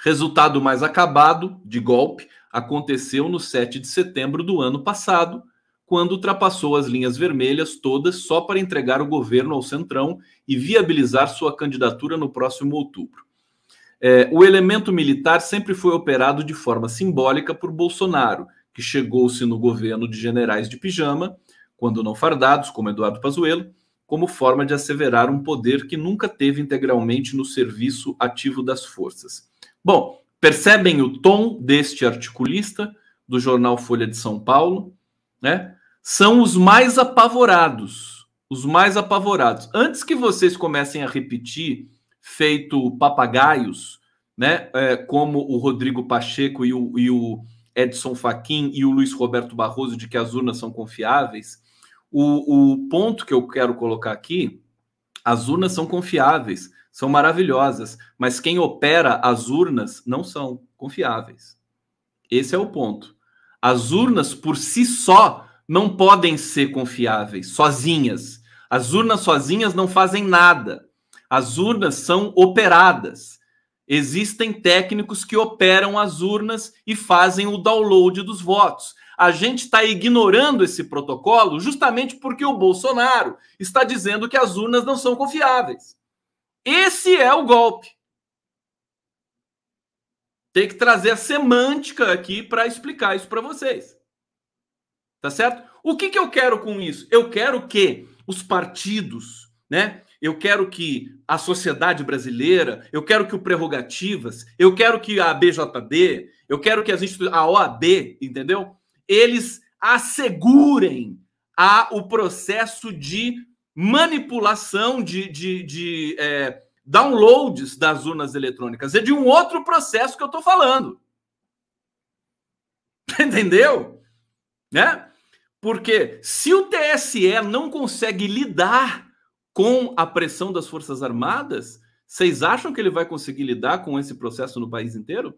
resultado mais acabado de golpe aconteceu no 7 de setembro do ano passado, quando ultrapassou as linhas vermelhas todas só para entregar o governo ao Centrão e viabilizar sua candidatura no próximo outubro. É, o elemento militar sempre foi operado de forma simbólica por Bolsonaro, que chegou-se no governo de generais de pijama, quando não fardados, como Eduardo Pazuello, como forma de asseverar um poder que nunca teve integralmente no serviço ativo das forças. Bom, percebem o tom deste articulista do jornal Folha de São Paulo, né? são os mais apavorados. Os mais apavorados. Antes que vocês comecem a repetir, feito papagaios, né? É, como o Rodrigo Pacheco e o, e o Edson Fachin e o Luiz Roberto Barroso, de que as urnas são confiáveis, o, o ponto que eu quero colocar aqui: as urnas são confiáveis, são maravilhosas, mas quem opera as urnas não são confiáveis. Esse é o ponto. As urnas por si só não podem ser confiáveis sozinhas. As urnas sozinhas não fazem nada. As urnas são operadas. Existem técnicos que operam as urnas e fazem o download dos votos. A gente está ignorando esse protocolo justamente porque o Bolsonaro está dizendo que as urnas não são confiáveis. Esse é o golpe. Tem que trazer a semântica aqui para explicar isso para vocês. Tá certo? O que, que eu quero com isso? Eu quero que os partidos, né? Eu quero que a sociedade brasileira, eu quero que o Prerrogativas, eu quero que a BJD, eu quero que as a OAB, entendeu? Eles assegurem a, o processo de manipulação de, de, de é, downloads das urnas eletrônicas. É de um outro processo que eu estou falando. Entendeu? né? Porque se o TSE não consegue lidar com a pressão das Forças Armadas, vocês acham que ele vai conseguir lidar com esse processo no país inteiro?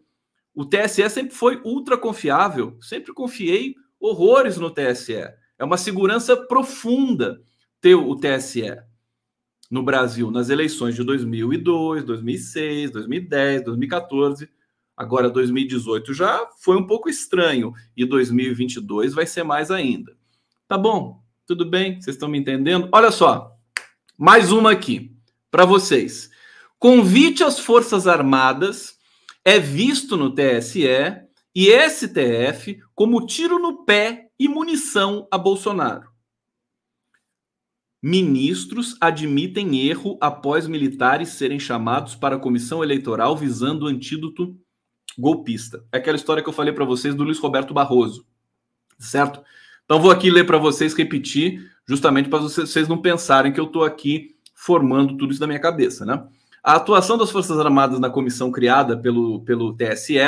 O TSE sempre foi ultra confiável, sempre confiei horrores no TSE. É uma segurança profunda ter o TSE no Brasil nas eleições de 2002, 2006, 2010, 2014. Agora, 2018 já foi um pouco estranho e 2022 vai ser mais ainda. Tá bom? Tudo bem? Vocês estão me entendendo? Olha só, mais uma aqui para vocês. Convite às Forças Armadas é visto no TSE e STF como tiro no pé e munição a Bolsonaro. Ministros admitem erro após militares serem chamados para a comissão eleitoral visando antídoto golpista. É aquela história que eu falei para vocês do Luiz Roberto Barroso, certo? Então vou aqui ler para vocês, repetir, justamente para vocês não pensarem que eu estou aqui formando tudo isso da minha cabeça, né? A atuação das Forças Armadas na comissão criada pelo, pelo TSE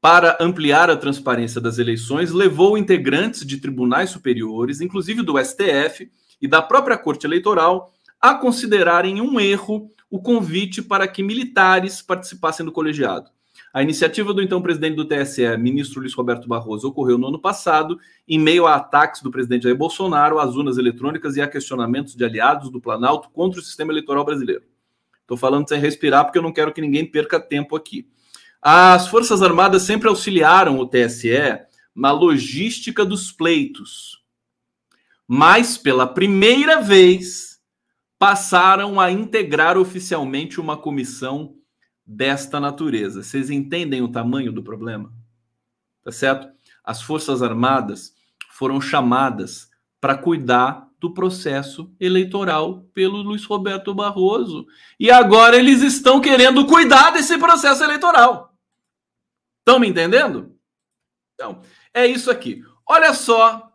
para ampliar a transparência das eleições levou integrantes de tribunais superiores, inclusive do STF e da própria Corte Eleitoral, a considerarem um erro o convite para que militares participassem do colegiado. A iniciativa do então presidente do TSE, ministro Luiz Roberto Barroso, ocorreu no ano passado, em meio a ataques do presidente Jair Bolsonaro às urnas eletrônicas e a questionamentos de aliados do Planalto contra o sistema eleitoral brasileiro. Estou falando sem respirar porque eu não quero que ninguém perca tempo aqui. As Forças Armadas sempre auxiliaram o TSE na logística dos pleitos, mas pela primeira vez passaram a integrar oficialmente uma comissão desta natureza. Vocês entendem o tamanho do problema? Tá certo? As Forças Armadas foram chamadas para cuidar do processo eleitoral pelo Luiz Roberto Barroso. E agora eles estão querendo cuidar desse processo eleitoral. Estão me entendendo? Então, é isso aqui. Olha só.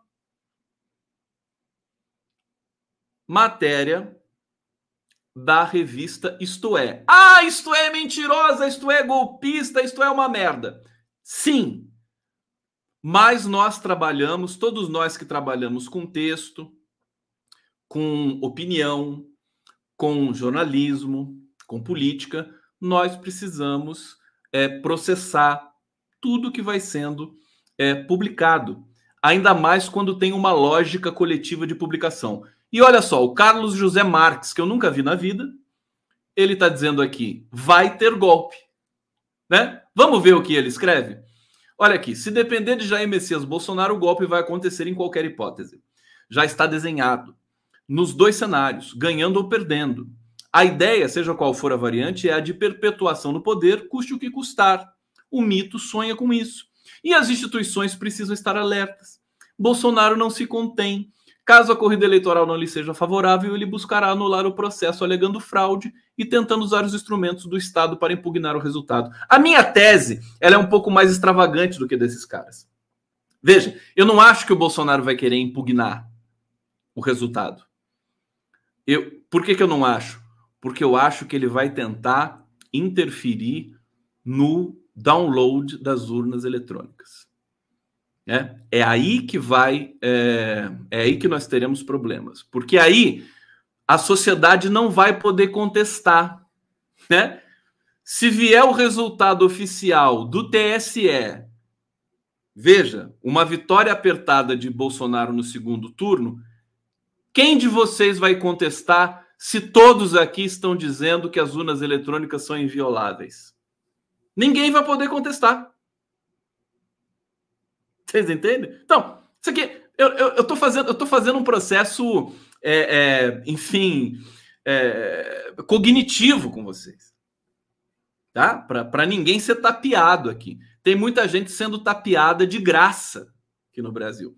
Matéria da revista Isto É. Ah, isto é mentirosa, isto é golpista, isto é uma merda. Sim. Mas nós trabalhamos, todos nós que trabalhamos com texto, com opinião, com jornalismo, com política, nós precisamos é, processar tudo que vai sendo é, publicado. Ainda mais quando tem uma lógica coletiva de publicação. E olha só, o Carlos José Marques, que eu nunca vi na vida, ele está dizendo aqui: vai ter golpe. Né? Vamos ver o que ele escreve? Olha aqui, se depender de Jair Messias Bolsonaro, o golpe vai acontecer em qualquer hipótese. Já está desenhado. Nos dois cenários, ganhando ou perdendo. A ideia, seja qual for a variante, é a de perpetuação no poder, custe o que custar. O mito sonha com isso. E as instituições precisam estar alertas. Bolsonaro não se contém. Caso a corrida eleitoral não lhe seja favorável, ele buscará anular o processo alegando fraude e tentando usar os instrumentos do Estado para impugnar o resultado. A minha tese ela é um pouco mais extravagante do que desses caras. Veja, eu não acho que o Bolsonaro vai querer impugnar o resultado. Eu, por que, que eu não acho? Porque eu acho que ele vai tentar interferir no download das urnas eletrônicas. É, é aí que vai, é, é aí que nós teremos problemas, porque aí a sociedade não vai poder contestar, né? Se vier o resultado oficial do TSE, veja, uma vitória apertada de Bolsonaro no segundo turno, quem de vocês vai contestar se todos aqui estão dizendo que as urnas eletrônicas são invioláveis? Ninguém vai poder contestar. Vocês entendem? Então, isso aqui, eu, eu, eu, fazendo, eu fazendo um processo, é, é, enfim, é, cognitivo com vocês. Tá? Para ninguém ser tapeado aqui. Tem muita gente sendo tapeada de graça aqui no Brasil.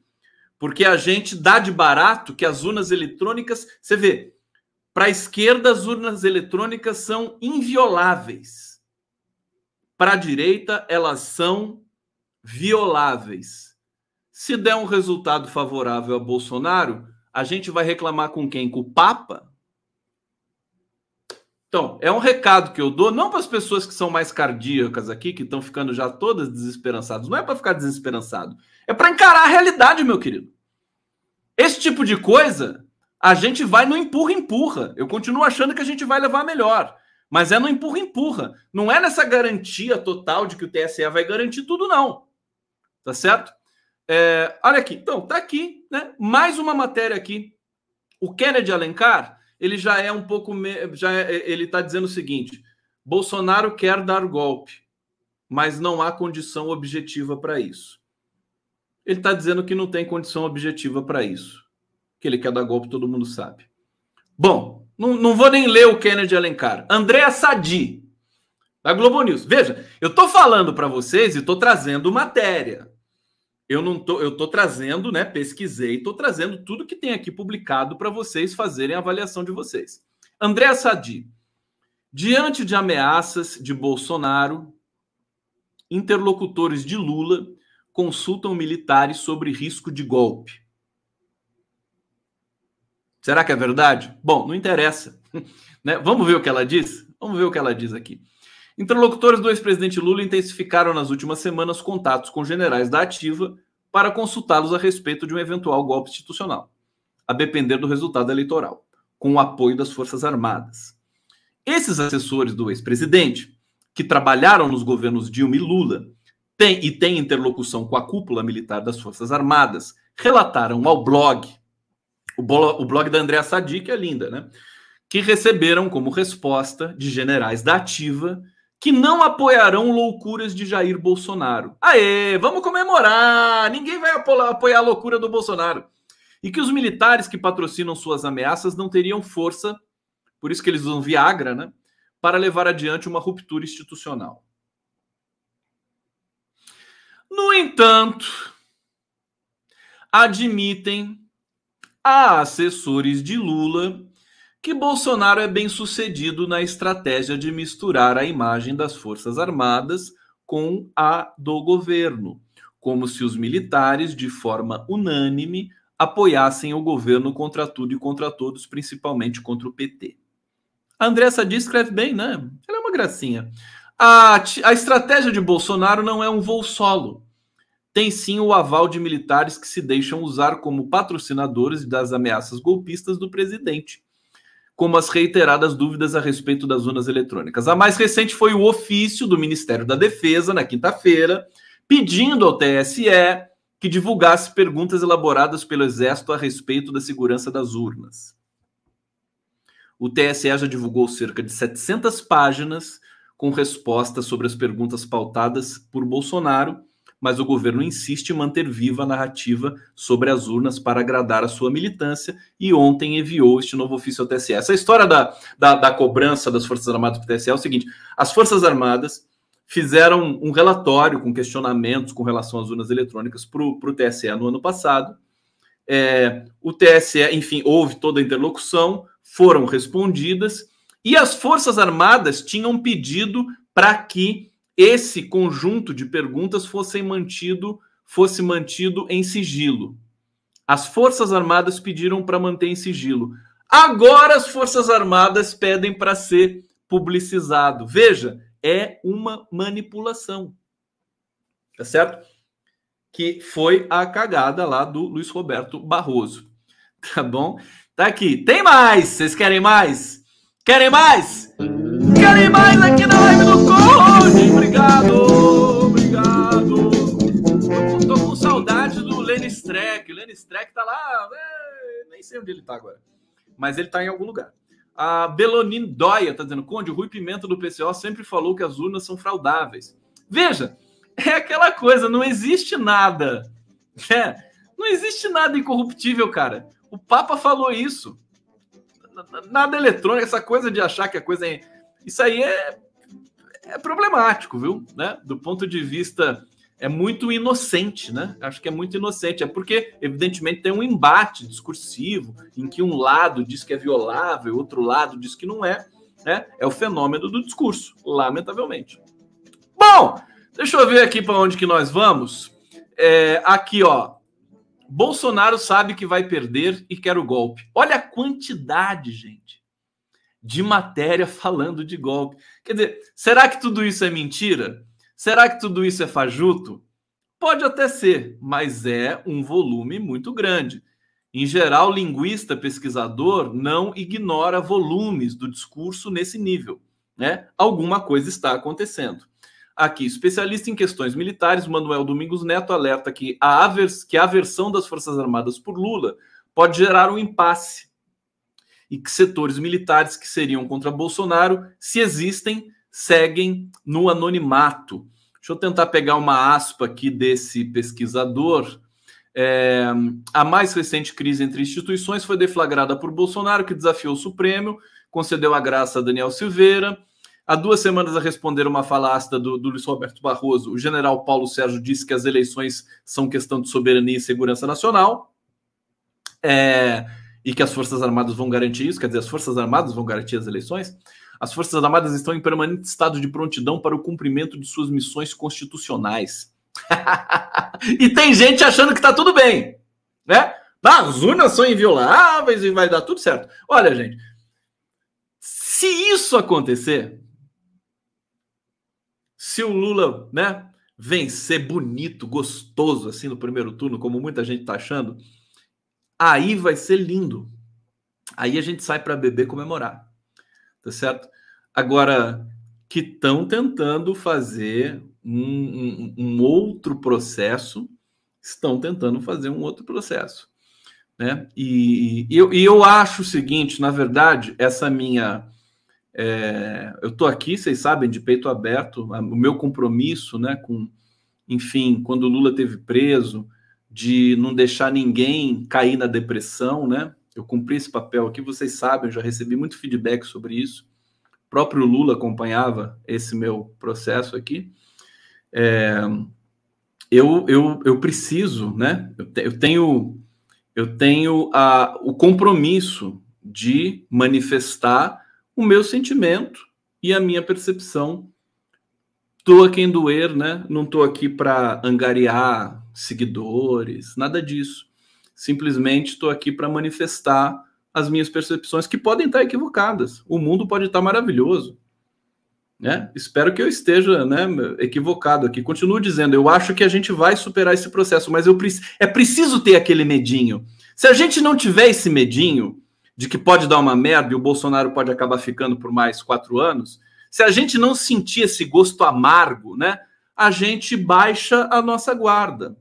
Porque a gente dá de barato que as urnas eletrônicas. Você vê, para a esquerda, as urnas eletrônicas são invioláveis. Para a direita, elas são violáveis. Se der um resultado favorável a Bolsonaro, a gente vai reclamar com quem? Com o Papa? Então, é um recado que eu dou, não para as pessoas que são mais cardíacas aqui, que estão ficando já todas desesperançadas. Não é para ficar desesperançado. É para encarar a realidade, meu querido. Esse tipo de coisa, a gente vai no empurra-empurra. Eu continuo achando que a gente vai levar melhor. Mas é no empurra-empurra. Não é nessa garantia total de que o TSE vai garantir tudo, não. Tá certo? É, olha aqui, então, tá aqui, né? Mais uma matéria aqui. O Kennedy Alencar, ele já é um pouco. Já é, ele está dizendo o seguinte: Bolsonaro quer dar golpe, mas não há condição objetiva para isso. Ele está dizendo que não tem condição objetiva para isso. Que ele quer dar golpe, todo mundo sabe. Bom, não, não vou nem ler o Kennedy Alencar. André Sadi, da Globo News. Veja, eu estou falando para vocês e estou trazendo matéria. Eu não tô, eu tô trazendo, né? Pesquisei, estou trazendo tudo que tem aqui publicado para vocês fazerem a avaliação de vocês. André Sadi, diante de ameaças de Bolsonaro, interlocutores de Lula consultam militares sobre risco de golpe. Será que é verdade? Bom, não interessa. né? Vamos ver o que ela diz? Vamos ver o que ela diz aqui. Interlocutores do ex-presidente Lula intensificaram nas últimas semanas contatos com generais da Ativa para consultá-los a respeito de um eventual golpe institucional, a depender do resultado eleitoral, com o apoio das Forças Armadas. Esses assessores do ex-presidente, que trabalharam nos governos Dilma e Lula tem, e têm interlocução com a cúpula militar das Forças Armadas relataram ao blog, o, blog, o blog da Andréa Sadi, que é linda, né? Que receberam como resposta de generais da ativa que não apoiarão loucuras de Jair Bolsonaro. Aê, vamos comemorar! Ninguém vai apoiar a loucura do Bolsonaro. E que os militares que patrocinam suas ameaças não teriam força, por isso que eles usam Viagra, né? Para levar adiante uma ruptura institucional. No entanto, admitem a assessores de Lula que Bolsonaro é bem sucedido na estratégia de misturar a imagem das Forças Armadas com a do governo, como se os militares, de forma unânime, apoiassem o governo contra tudo e contra todos, principalmente contra o PT. A Andressa Sadi escreve bem, né? Ela é uma gracinha. A, a estratégia de Bolsonaro não é um voo solo. Tem sim o aval de militares que se deixam usar como patrocinadores das ameaças golpistas do presidente como as reiteradas dúvidas a respeito das urnas eletrônicas. A mais recente foi o ofício do Ministério da Defesa, na quinta-feira, pedindo ao TSE que divulgasse perguntas elaboradas pelo Exército a respeito da segurança das urnas. O TSE já divulgou cerca de 700 páginas com respostas sobre as perguntas pautadas por Bolsonaro mas o governo insiste em manter viva a narrativa sobre as urnas para agradar a sua militância e ontem enviou este novo ofício ao TSE. Essa história da, da, da cobrança das Forças Armadas para o TSE é o seguinte: as Forças Armadas fizeram um relatório com questionamentos com relação às urnas eletrônicas para o TSE no ano passado. É, o TSE, enfim, houve toda a interlocução, foram respondidas, e as Forças Armadas tinham pedido para que esse conjunto de perguntas fossem mantido, fosse mantido em sigilo. As Forças Armadas pediram para manter em sigilo. Agora as Forças Armadas pedem para ser publicizado. Veja, é uma manipulação. Tá certo? Que foi a cagada lá do Luiz Roberto Barroso. Tá bom? Tá aqui. Tem mais! Vocês querem mais? Querem mais? Querem mais aqui na live do? Obrigado, obrigado. Tô, tô, com saudade do Lenny Streck. O Lenny Streck tá lá, é, nem sei onde ele tá agora, mas ele tá em algum lugar. A Belonin Dóia tá dizendo: Conde, o Rui Pimenta do PCO sempre falou que as urnas são fraudáveis. Veja, é aquela coisa, não existe nada. É, não existe nada incorruptível, cara. O Papa falou isso. Nada eletrônico, essa coisa de achar que a coisa é isso aí é, é problemático, viu? Né? Do ponto de vista é muito inocente, né? Acho que é muito inocente. É porque, evidentemente, tem um embate discursivo em que um lado diz que é violável, outro lado diz que não é. Né? É o fenômeno do discurso, lamentavelmente. Bom, deixa eu ver aqui para onde que nós vamos. É, aqui, ó. Bolsonaro sabe que vai perder e quer o golpe. Olha a quantidade, gente de matéria falando de golpe. Quer dizer, será que tudo isso é mentira? Será que tudo isso é fajuto? Pode até ser, mas é um volume muito grande. Em geral, linguista, pesquisador não ignora volumes do discurso nesse nível. Né? Alguma coisa está acontecendo. Aqui, especialista em questões militares, Manuel Domingos Neto alerta que a, que a aversão das Forças Armadas por Lula pode gerar um impasse e que setores militares que seriam contra Bolsonaro, se existem, seguem no anonimato. Deixa eu tentar pegar uma aspa aqui desse pesquisador. É, a mais recente crise entre instituições foi deflagrada por Bolsonaro, que desafiou o Supremo, concedeu a graça a Daniel Silveira. Há duas semanas a responder uma fala ácida do, do Luiz Roberto Barroso, o general Paulo Sérgio disse que as eleições são questão de soberania e segurança nacional. É, e que as Forças Armadas vão garantir isso, quer dizer, as Forças Armadas vão garantir as eleições, as Forças Armadas estão em permanente estado de prontidão para o cumprimento de suas missões constitucionais. e tem gente achando que está tudo bem, né? As urnas são invioláveis e vai dar tudo certo. Olha, gente, se isso acontecer, se o Lula, né, vencer bonito, gostoso assim no primeiro turno, como muita gente está achando, Aí vai ser lindo. Aí a gente sai para beber comemorar. Tá certo? Agora, que estão tentando fazer um, um, um, outro processo, estão tentando fazer um outro processo. Né? E, e, eu, e eu acho o seguinte, na verdade, essa minha. É, eu estou aqui, vocês sabem, de peito aberto, o meu compromisso né, com, enfim, quando o Lula teve preso, de não deixar ninguém cair na depressão, né? Eu cumpri esse papel aqui, vocês sabem, já recebi muito feedback sobre isso. O próprio Lula acompanhava esse meu processo aqui. É, eu, eu, eu preciso, né? Eu, te, eu tenho, eu tenho a, o compromisso de manifestar o meu sentimento e a minha percepção Estou a quem doer, né? Não estou aqui para angariar seguidores, nada disso. Simplesmente estou aqui para manifestar as minhas percepções que podem estar equivocadas. O mundo pode estar maravilhoso. Né? Espero que eu esteja né, equivocado aqui. Continuo dizendo, eu acho que a gente vai superar esse processo, mas eu é preciso ter aquele medinho. Se a gente não tiver esse medinho de que pode dar uma merda e o Bolsonaro pode acabar ficando por mais quatro anos, se a gente não sentir esse gosto amargo, né, a gente baixa a nossa guarda.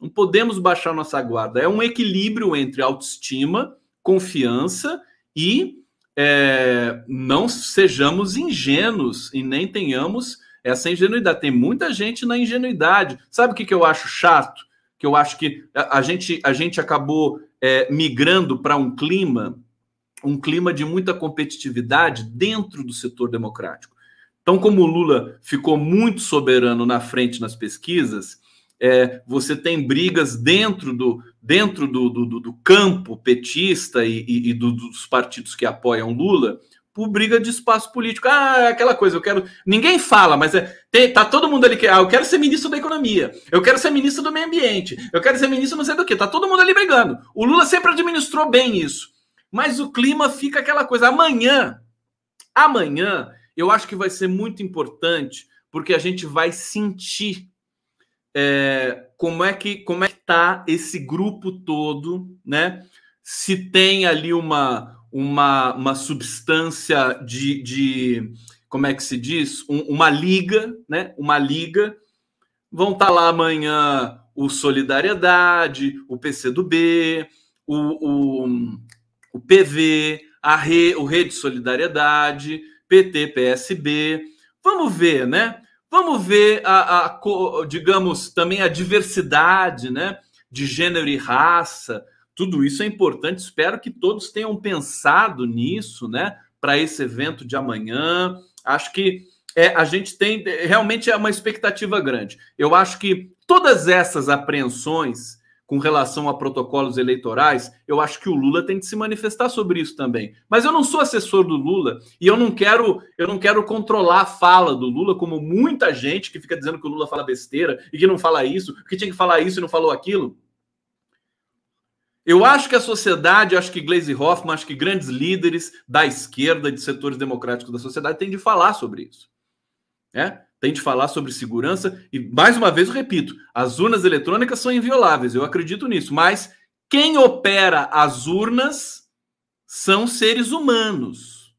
Não podemos baixar a nossa guarda. É um equilíbrio entre autoestima, confiança e é, não sejamos ingênuos e nem tenhamos essa ingenuidade. Tem muita gente na ingenuidade. Sabe o que, que eu acho chato? Que eu acho que a, gente, a gente acabou é, migrando para um clima, um clima de muita competitividade dentro do setor democrático. Então, como o Lula ficou muito soberano na frente nas pesquisas, é, você tem brigas dentro do, dentro do, do, do campo petista e, e, e do, dos partidos que apoiam Lula por briga de espaço político. Ah, é aquela coisa, eu quero. Ninguém fala, mas é, tem, tá todo mundo ali que. Ah, eu quero ser ministro da economia, eu quero ser ministro do meio ambiente, eu quero ser ministro não sei do que. Tá todo mundo ali brigando. O Lula sempre administrou bem isso. Mas o clima fica aquela coisa. Amanhã, amanhã eu acho que vai ser muito importante porque a gente vai sentir é, como é que como é que está esse grupo todo, né? Se tem ali uma uma, uma substância de, de como é que se diz um, uma liga, né? Uma liga vão estar tá lá amanhã o Solidariedade, o PCdoB, o, o, o PV, a Re, o Rede Solidariedade, PT, PSB. Vamos ver, né? Vamos ver a, a, digamos, também a diversidade, né? De gênero e raça. Tudo isso é importante. Espero que todos tenham pensado nisso, né? Para esse evento de amanhã. Acho que é, a gente tem realmente é uma expectativa grande. Eu acho que todas essas apreensões com relação a protocolos eleitorais, eu acho que o Lula tem que se manifestar sobre isso também. Mas eu não sou assessor do Lula e eu não quero, eu não quero controlar a fala do Lula, como muita gente que fica dizendo que o Lula fala besteira e que não fala isso, que tinha que falar isso e não falou aquilo. Eu acho que a sociedade, acho que Gleisi Hoffmann, acho que grandes líderes da esquerda, de setores democráticos da sociedade, têm de falar sobre isso. É? Tem de falar sobre segurança. E, mais uma vez, eu repito: as urnas eletrônicas são invioláveis, eu acredito nisso. Mas quem opera as urnas são seres humanos.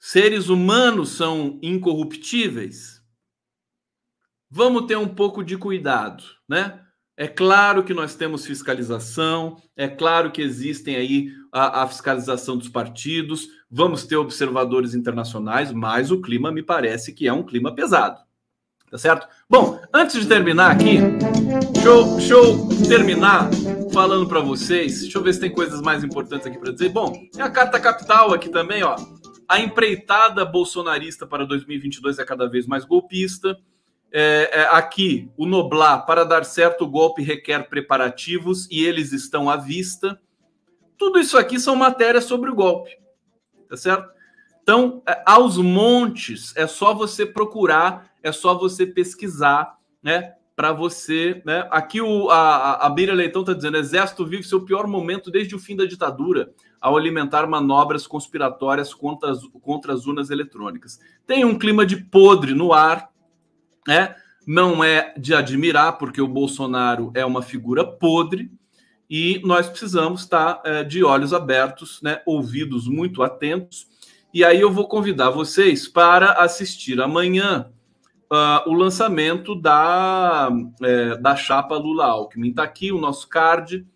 Seres humanos são incorruptíveis. Vamos ter um pouco de cuidado, né? É claro que nós temos fiscalização, é claro que existem aí a, a, fiscalização dos partidos, vamos ter observadores internacionais, mas o clima me parece que é um clima pesado. Tá certo? Bom, antes de terminar aqui, deixa eu, deixa eu terminar falando para vocês. Deixa eu ver se tem coisas mais importantes aqui para dizer. Bom, é a carta capital aqui também, ó. A empreitada bolsonarista para 2022 é cada vez mais golpista. É, é, aqui, o Noblar, para dar certo o golpe requer preparativos e eles estão à vista. Tudo isso aqui são matérias sobre o golpe, tá certo? Então, é, aos montes, é só você procurar, é só você pesquisar, né? Para você, né? Aqui o, a, a Beira Leitão está dizendo: Exército vive seu pior momento desde o fim da ditadura, ao alimentar manobras conspiratórias contra as, contra as urnas eletrônicas. Tem um clima de podre no ar, né? Não é de admirar, porque o Bolsonaro é uma figura podre e nós precisamos estar é, de olhos abertos, né? ouvidos muito atentos E aí eu vou convidar vocês para assistir amanhã uh, o lançamento da, é, da chapa Lula Alckmin. Está aqui o nosso card.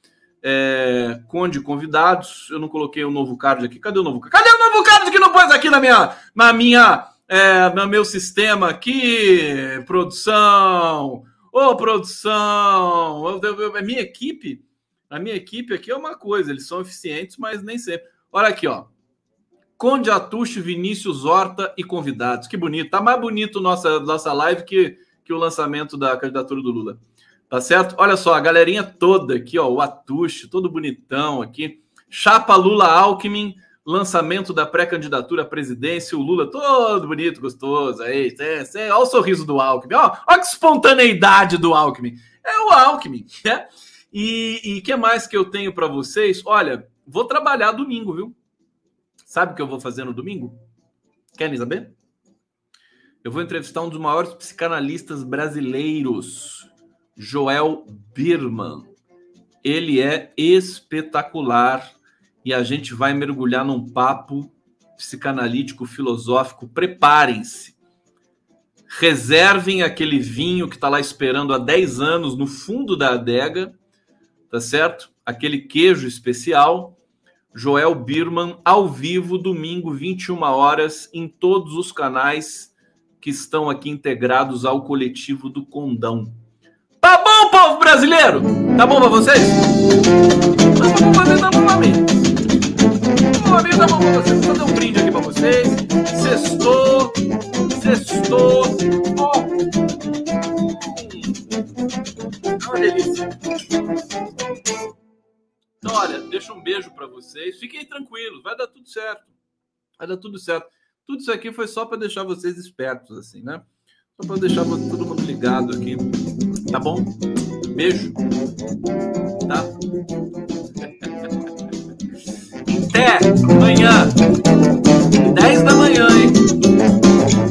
É, Conde convidados. Eu não coloquei o novo card aqui. Cadê o novo card? Cadê o novo card que não pôs aqui na minha, na minha, é, no meu sistema aqui? Produção. Ô, produção. A minha equipe, a minha equipe aqui é uma coisa. Eles são eficientes, mas nem sempre. Olha aqui, ó. Conde Atucho, Vinícius Horta e convidados. Que bonito. Tá mais bonito nossa, nossa live que, que o lançamento da candidatura do Lula. Tá certo? Olha só, a galerinha toda aqui, ó, o Atucho, todo bonitão aqui. Chapa Lula Alckmin, lançamento da pré-candidatura à presidência, o Lula todo bonito, gostoso. Aí, é, olha o sorriso do Alckmin, ó, olha que espontaneidade do Alckmin. É o Alckmin, né? E o que mais que eu tenho para vocês? Olha, vou trabalhar domingo, viu? Sabe o que eu vou fazer no domingo? Querem saber? Eu vou entrevistar um dos maiores psicanalistas brasileiros, Joel Birman. Ele é espetacular e a gente vai mergulhar num papo psicanalítico filosófico. Preparem-se. Reservem aquele vinho que está lá esperando há 10 anos no fundo da adega, tá certo? Aquele queijo especial Joel Birman, ao vivo, domingo, 21 horas, em todos os canais que estão aqui integrados ao coletivo do Condão. Tá bom, povo brasileiro? Tá bom pra vocês? Tá bom pra vocês, tá bom pra mim. Tá bom pra mim, tá bom pra vocês. Vou fazer um brinde aqui pra vocês. Sextou, sextou. Ó. Uma delícia. Então, olha, deixa um beijo para vocês. Fiquem tranquilos, vai dar tudo certo. Vai dar tudo certo. Tudo isso aqui foi só para deixar vocês espertos, assim, né? Só para deixar todo mundo ligado aqui. Tá bom? Beijo. Tá? Até amanhã. 10 da manhã, hein?